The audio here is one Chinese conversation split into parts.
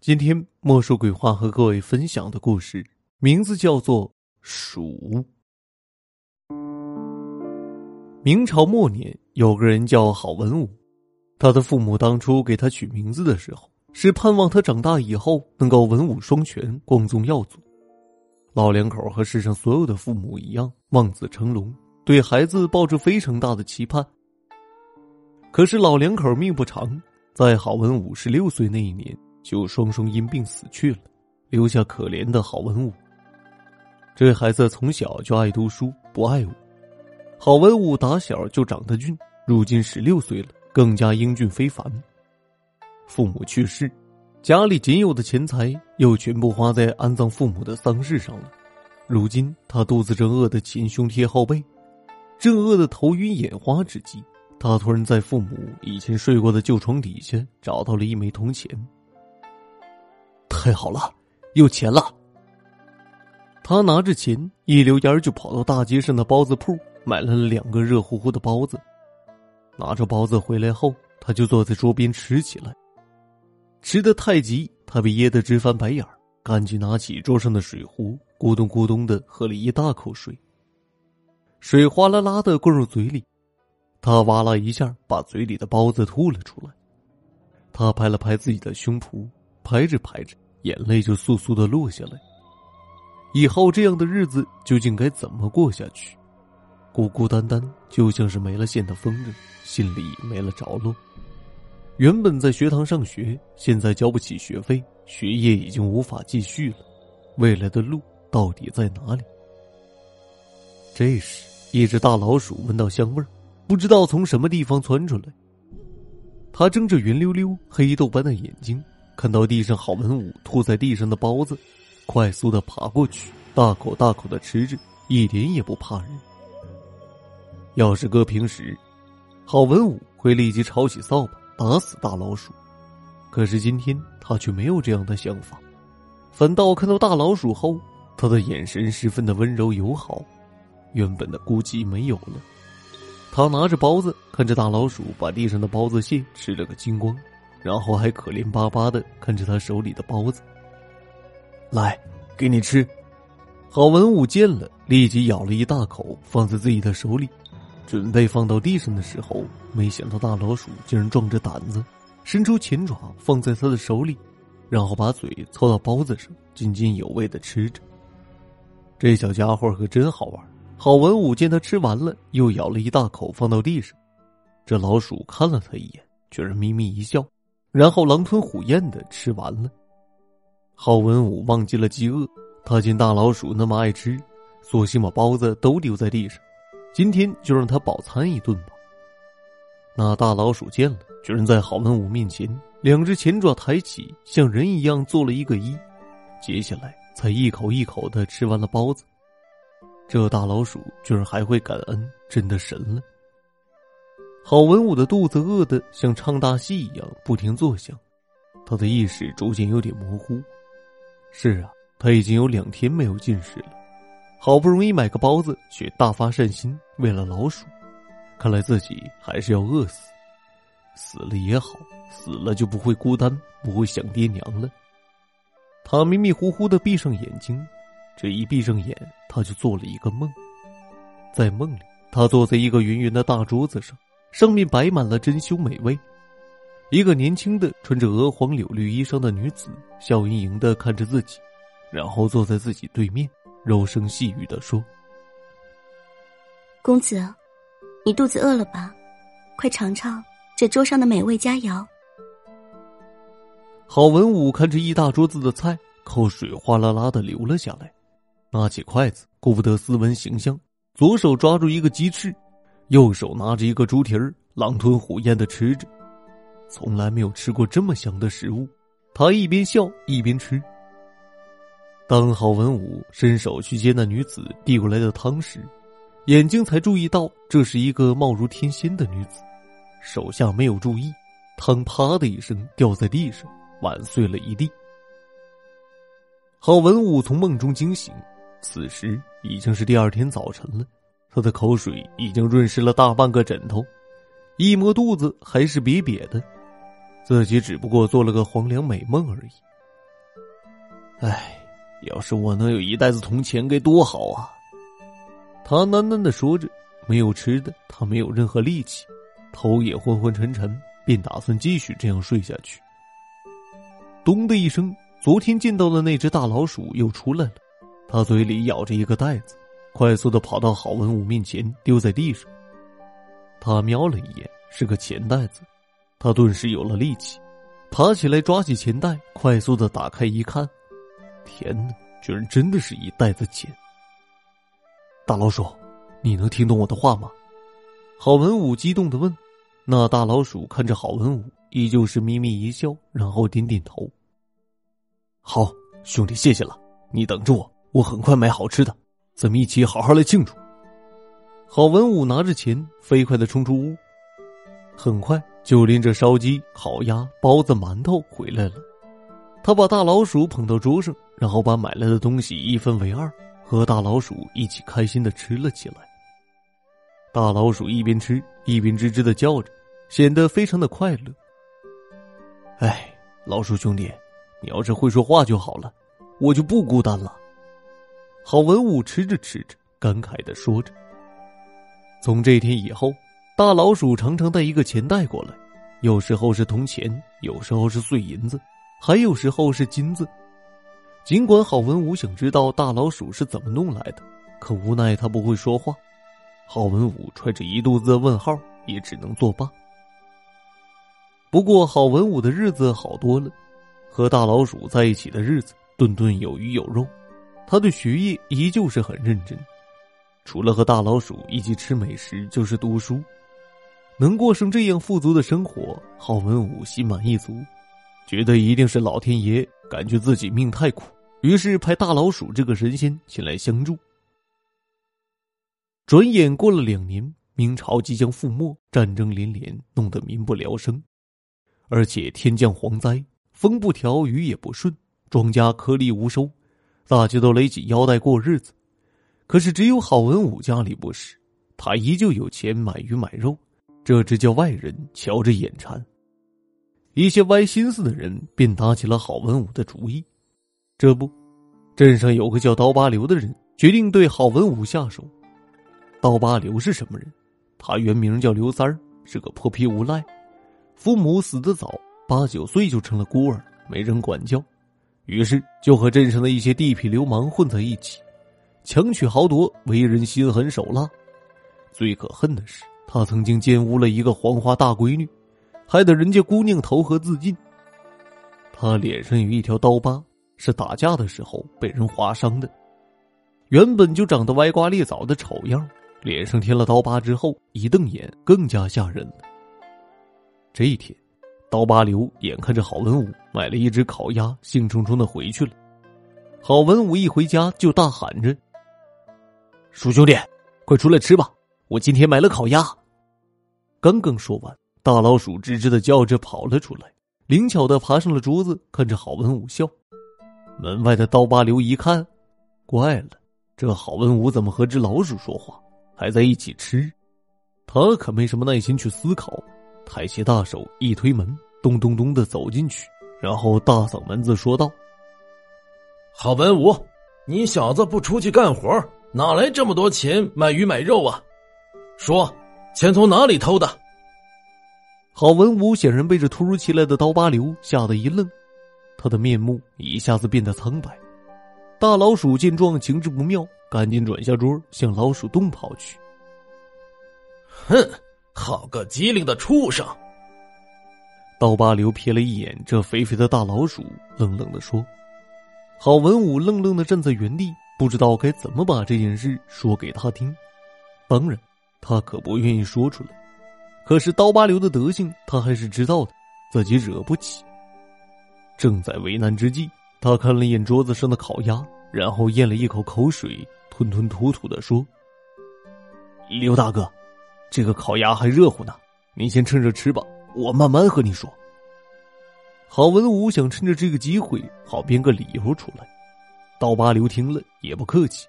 今天莫说鬼话和各位分享的故事名字叫做《鼠》。明朝末年有个人叫郝文武，他的父母当初给他取名字的时候，是盼望他长大以后能够文武双全、光宗耀祖。老两口和世上所有的父母一样，望子成龙，对孩子抱着非常大的期盼。可是老两口命不长，在郝文武十六岁那一年。就双双因病死去了，留下可怜的郝文武。这孩子从小就爱读书，不爱武。郝文武打小就长得俊，如今十六岁了，更加英俊非凡。父母去世，家里仅有的钱财又全部花在安葬父母的丧事上了。如今他肚子正饿得前胸贴后背，正饿得头晕眼花之际，他突然在父母以前睡过的旧床底下找到了一枚铜钱。太好了，有钱了！他拿着钱，一溜烟就跑到大街上的包子铺，买了两个热乎乎的包子。拿着包子回来后，他就坐在桌边吃起来。吃的太急，他被噎得直翻白眼，赶紧拿起桌上的水壶，咕咚咕咚的喝了一大口水。水哗啦啦的灌入嘴里，他哇啦一下把嘴里的包子吐了出来。他拍了拍自己的胸脯，拍着拍着。眼泪就簌簌的落下来。以后这样的日子究竟该怎么过下去？孤孤单单，就像是没了线的风筝，心里没了着落。原本在学堂上学，现在交不起学费，学业已经无法继续了。未来的路到底在哪里？这时，一只大老鼠闻到香味儿，不知道从什么地方窜出来。它睁着圆溜溜、黑豆般的眼睛。看到地上郝文武吐在地上的包子，快速的爬过去，大口大口的吃着，一点也不怕人。要是搁平时，郝文武会立即抄起扫把打死大老鼠，可是今天他却没有这样的想法，反倒看到大老鼠后，他的眼神十分的温柔友好，原本的孤寂没有了。他拿着包子，看着大老鼠把地上的包子屑吃了个精光。然后还可怜巴巴的看着他手里的包子。来，给你吃。郝文武见了，立即咬了一大口，放在自己的手里，准备放到地上的时候，没想到大老鼠竟然壮着胆子，伸出前爪放在他的手里，然后把嘴凑到包子上，津津有味的吃着。这小家伙可真好玩。郝文武见他吃完了，又咬了一大口放到地上。这老鼠看了他一眼，居然咪咪一笑。然后狼吞虎咽的吃完了。郝文武忘记了饥饿，他见大老鼠那么爱吃，索性把包子都丢在地上。今天就让他饱餐一顿吧。那大老鼠见了，居然在郝文武面前，两只前爪抬起，像人一样做了一个揖，接下来才一口一口的吃完了包子。这大老鼠居然还会感恩，真的神了。郝文武的肚子饿得像唱大戏一样不停作响，他的意识逐渐有点模糊。是啊，他已经有两天没有进食了，好不容易买个包子，却大发善心喂了老鼠。看来自己还是要饿死，死了也好，死了就不会孤单，不会想爹娘了。他迷迷糊糊的闭上眼睛，这一闭上眼，他就做了一个梦。在梦里，他坐在一个圆圆的大桌子上。上面摆满了珍馐美味，一个年轻的穿着鹅黄柳绿衣裳的女子笑盈盈的看着自己，然后坐在自己对面，柔声细语的说：“公子，你肚子饿了吧？快尝尝这桌上的美味佳肴。”郝文武看着一大桌子的菜，口水哗啦啦的流了下来，拿起筷子，顾不得斯文形象，左手抓住一个鸡翅。右手拿着一个猪蹄儿，狼吞虎咽的吃着，从来没有吃过这么香的食物。他一边笑一边吃。当郝文武伸手去接那女子递过来的汤时，眼睛才注意到这是一个貌如天仙的女子。手下没有注意，汤啪的一声掉在地上，碗碎了一地。郝文武从梦中惊醒，此时已经是第二天早晨了。他的口水已经润湿了大半个枕头，一摸肚子还是瘪瘪的，自己只不过做了个黄粱美梦而已，唉，要是我能有一袋子铜钱，该多好啊！他喃喃的说着，没有吃的，他没有任何力气，头也昏昏沉沉，便打算继续这样睡下去。咚的一声，昨天见到的那只大老鼠又出来了，它嘴里咬着一个袋子，快速的跑到郝文武面前，丢在地上。他瞄了一眼，是个钱袋子，他顿时有了力气，爬起来抓起钱袋，快速的打开一看，天哪，居然真的是一袋子钱！大老鼠，你能听懂我的话吗？郝文武激动的问。那大老鼠看着郝文武，依旧是眯眯一笑，然后点点头。好，兄弟，谢谢了，你等着我，我很快买好吃的，咱们一起好好来庆祝。郝文武拿着钱，飞快的冲出屋，很快就拎着烧鸡、烤鸭、包子、馒头回来了。他把大老鼠捧到桌上，然后把买来的东西一分为二，和大老鼠一起开心的吃了起来。大老鼠一边吃一边吱吱的叫着，显得非常的快乐。哎，老鼠兄弟，你要是会说话就好了，我就不孤单了。郝文武吃着吃着，感慨的说着。从这天以后，大老鼠常常带一个钱袋过来，有时候是铜钱，有时候是碎银子，还有时候是金子。尽管郝文武想知道大老鼠是怎么弄来的，可无奈他不会说话。郝文武揣着一肚子的问号，也只能作罢。不过郝文武的日子好多了，和大老鼠在一起的日子，顿顿有鱼有肉，他对学业依旧是很认真。除了和大老鼠一起吃美食，就是读书。能过上这样富足的生活，郝文武心满意足，觉得一定是老天爷感觉自己命太苦，于是派大老鼠这个神仙前来相助。转眼过了两年，明朝即将覆没，战争连连，弄得民不聊生，而且天降蝗灾，风不调，雨也不顺，庄稼颗粒无收，大家都勒紧腰带过日子。可是只有郝文武家里不是，他依旧有钱买鱼买肉，这只叫外人瞧着眼馋。一些歪心思的人便打起了郝文武的主意。这不，镇上有个叫刀疤刘的人，决定对郝文武下手。刀疤刘是什么人？他原名叫刘三儿，是个泼皮无赖，父母死得早，八九岁就成了孤儿，没人管教，于是就和镇上的一些地痞流氓混在一起。强取豪夺，为人心狠手辣。最可恨的是，他曾经奸污了一个黄花大闺女，害得人家姑娘投河自尽。他脸上有一条刀疤，是打架的时候被人划伤的。原本就长得歪瓜裂枣的丑样，脸上添了刀疤之后，一瞪眼更加吓人了。这一天，刀疤刘眼看着郝文武买了一只烤鸭，兴冲冲的回去了。郝文武一回家就大喊着。鼠兄弟，快出来吃吧！我今天买了烤鸭。刚刚说完，大老鼠吱吱的叫着跑了出来，灵巧的爬上了桌子，看着郝文武笑。门外的刀疤刘一看，怪了，这郝文武怎么和只老鼠说话，还在一起吃？他可没什么耐心去思考，抬起大手一推门，咚咚咚的走进去，然后大嗓门子说道：“郝文武，你小子不出去干活？”哪来这么多钱买鱼买肉啊？说，钱从哪里偷的？郝文武显然被这突如其来的刀疤流吓得一愣，他的面目一下子变得苍白。大老鼠见状，情之不妙，赶紧转下桌向老鼠洞跑去。哼，好个机灵的畜生！刀疤刘瞥了一眼这肥肥的大老鼠，冷冷的说：“郝文武愣愣的站在原地。”不知道该怎么把这件事说给他听，当然，他可不愿意说出来。可是刀疤刘的德行，他还是知道的，自己惹不起。正在为难之际，他看了一眼桌子上的烤鸭，然后咽了一口口水，吞吞吐吐的说：“刘大哥，这个烤鸭还热乎呢，你先趁热吃吧，我慢慢和你说。”郝文武想趁着这个机会，好编个理由出来。刀疤刘听了也不客气，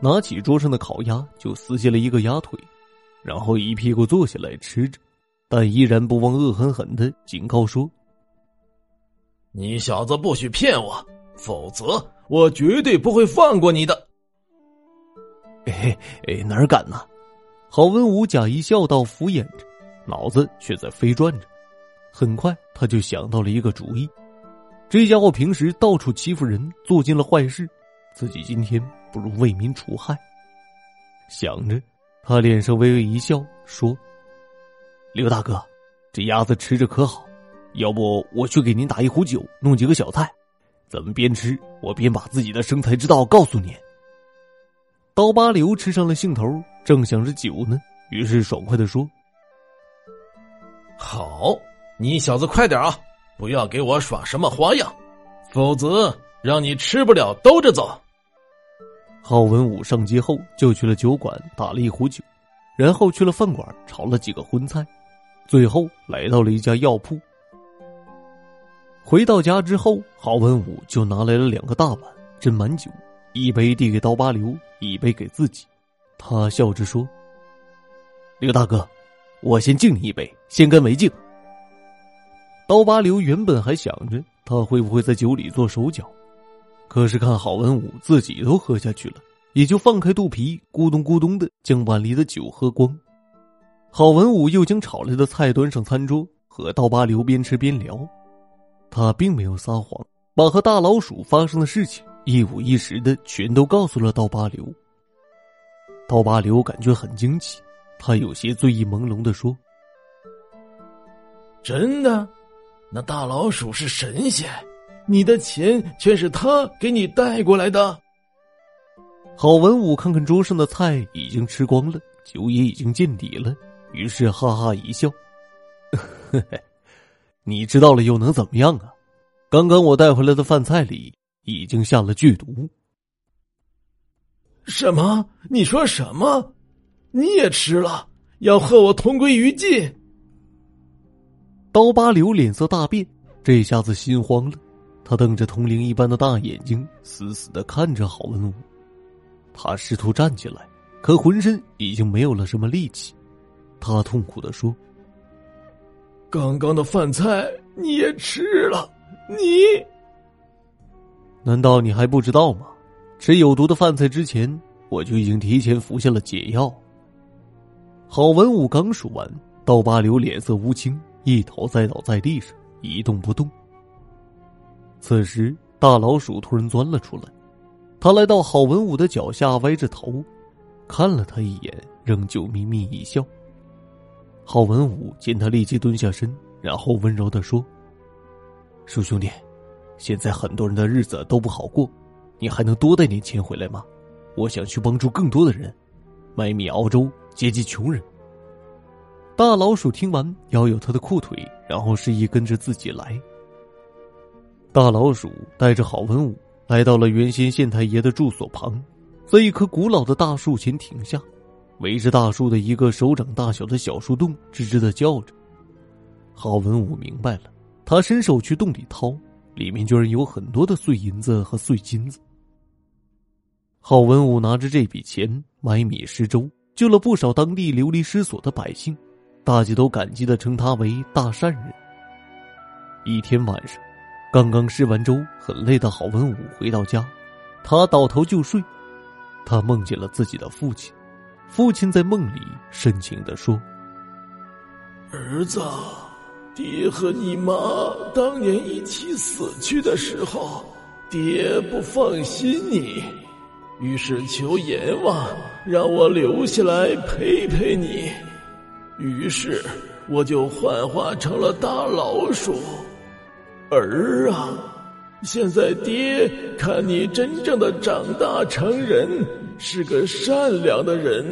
拿起桌上的烤鸭就撕下了一个鸭腿，然后一屁股坐下来吃着，但依然不忘恶狠狠的警告说：“你小子不许骗我，否则我绝对不会放过你的。哎哎，哪敢呢？郝文武假意笑道，敷衍着，脑子却在飞转着。很快，他就想到了一个主意：这家伙平时到处欺负人，做尽了坏事，自己今天不如为民除害。想着，他脸上微微一笑，说：“刘大哥，这鸭子吃着可好？要不我去给您打一壶酒，弄几个小菜，咱们边吃我边把自己的生财之道告诉您。”刀疤刘吃上了兴头，正想着酒呢，于是爽快的说：“好。”你小子快点啊！不要给我耍什么花样，否则让你吃不了兜着走。郝文武上街后就去了酒馆打了一壶酒，然后去了饭馆炒了几个荤菜，最后来到了一家药铺。回到家之后，郝文武就拿来了两个大碗，斟满酒，一杯递给刀疤刘，一杯给自己。他笑着说：“刘大哥，我先敬你一杯，先干为敬。”刀疤刘原本还想着他会不会在酒里做手脚，可是看郝文武自己都喝下去了，也就放开肚皮，咕咚咕咚的将碗里的酒喝光。郝文武又将炒来的菜端上餐桌，和刀疤刘边吃边聊。他并没有撒谎，把和大老鼠发生的事情一五一十的全都告诉了刀疤刘。刀疤刘感觉很惊奇，他有些醉意朦胧的说：“真的。”那大老鼠是神仙，你的钱全是他给你带过来的。郝文武看看桌上的菜已经吃光了，酒也已经见底了，于是哈哈一笑：“嘿嘿，你知道了又能怎么样啊？刚刚我带回来的饭菜里已经下了剧毒。”什么？你说什么？你也吃了？要和我同归于尽？刀疤刘脸色大变，这下子心慌了。他瞪着铜铃一般的大眼睛，死死的看着郝文武。他试图站起来，可浑身已经没有了什么力气。他痛苦的说：“刚刚的饭菜你也吃了，你？难道你还不知道吗？吃有毒的饭菜之前，我就已经提前服下了解药。”郝文武刚数完，刀疤刘脸色乌青。一头栽倒在地上，一动不动。此时，大老鼠突然钻了出来，他来到郝文武的脚下，歪着头，看了他一眼，仍旧眯眯一笑。郝文武见他立即蹲下身，然后温柔的说：“鼠兄弟，现在很多人的日子都不好过，你还能多带点钱回来吗？我想去帮助更多的人，买米熬粥，接济穷人。”大老鼠听完，摇摇他的裤腿，然后示意跟着自己来。大老鼠带着郝文武来到了原先县太爷的住所旁，在一棵古老的大树前停下，围着大树的一个手掌大小的小树洞，吱吱的叫着。郝文武明白了，他伸手去洞里掏，里面居然有很多的碎银子和碎金子。郝文武拿着这笔钱买米施粥，救了不少当地流离失所的百姓。大家都感激的称他为大善人。一天晚上，刚刚施完粥，很累的郝文武回到家，他倒头就睡。他梦见了自己的父亲，父亲在梦里深情的说：“儿子，爹和你妈当年一起死去的时候，爹不放心你，于是求阎王让我留下来陪陪你。”于是我就幻化成了大老鼠，儿啊！现在爹看你真正的长大成人，是个善良的人，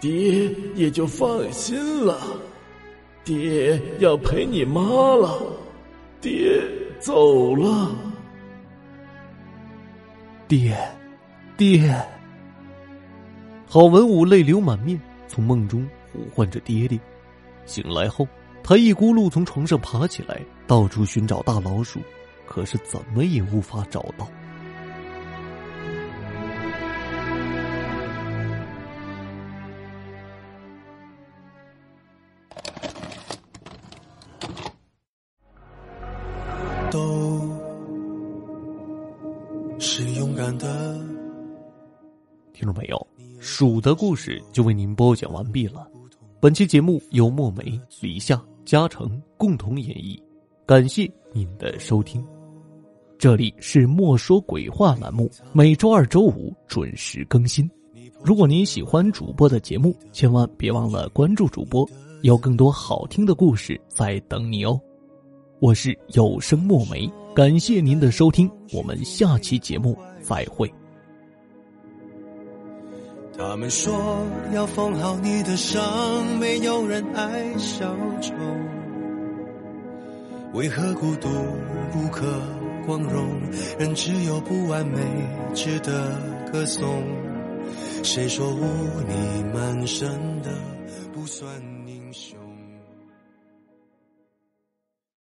爹也就放心了。爹要陪你妈了，爹走了。爹，爹！郝文武泪流满面，从梦中。呼唤着爹爹，醒来后，他一咕噜从床上爬起来，到处寻找大老鼠，可是怎么也无法找到。都是勇敢的。听众朋友，鼠的故事就为您播讲完毕了。本期节目由墨梅、李夏、嘉诚共同演绎，感谢您的收听。这里是莫说鬼话栏目，每周二、周五准时更新。如果您喜欢主播的节目，千万别忘了关注主播，有更多好听的故事在等你哦。我是有声墨梅，感谢您的收听，我们下期节目再会。他们说要缝好你的伤，没有人爱小丑。为何孤独不可光荣？人只有不完美值得歌颂。谁说污泥满身的不算？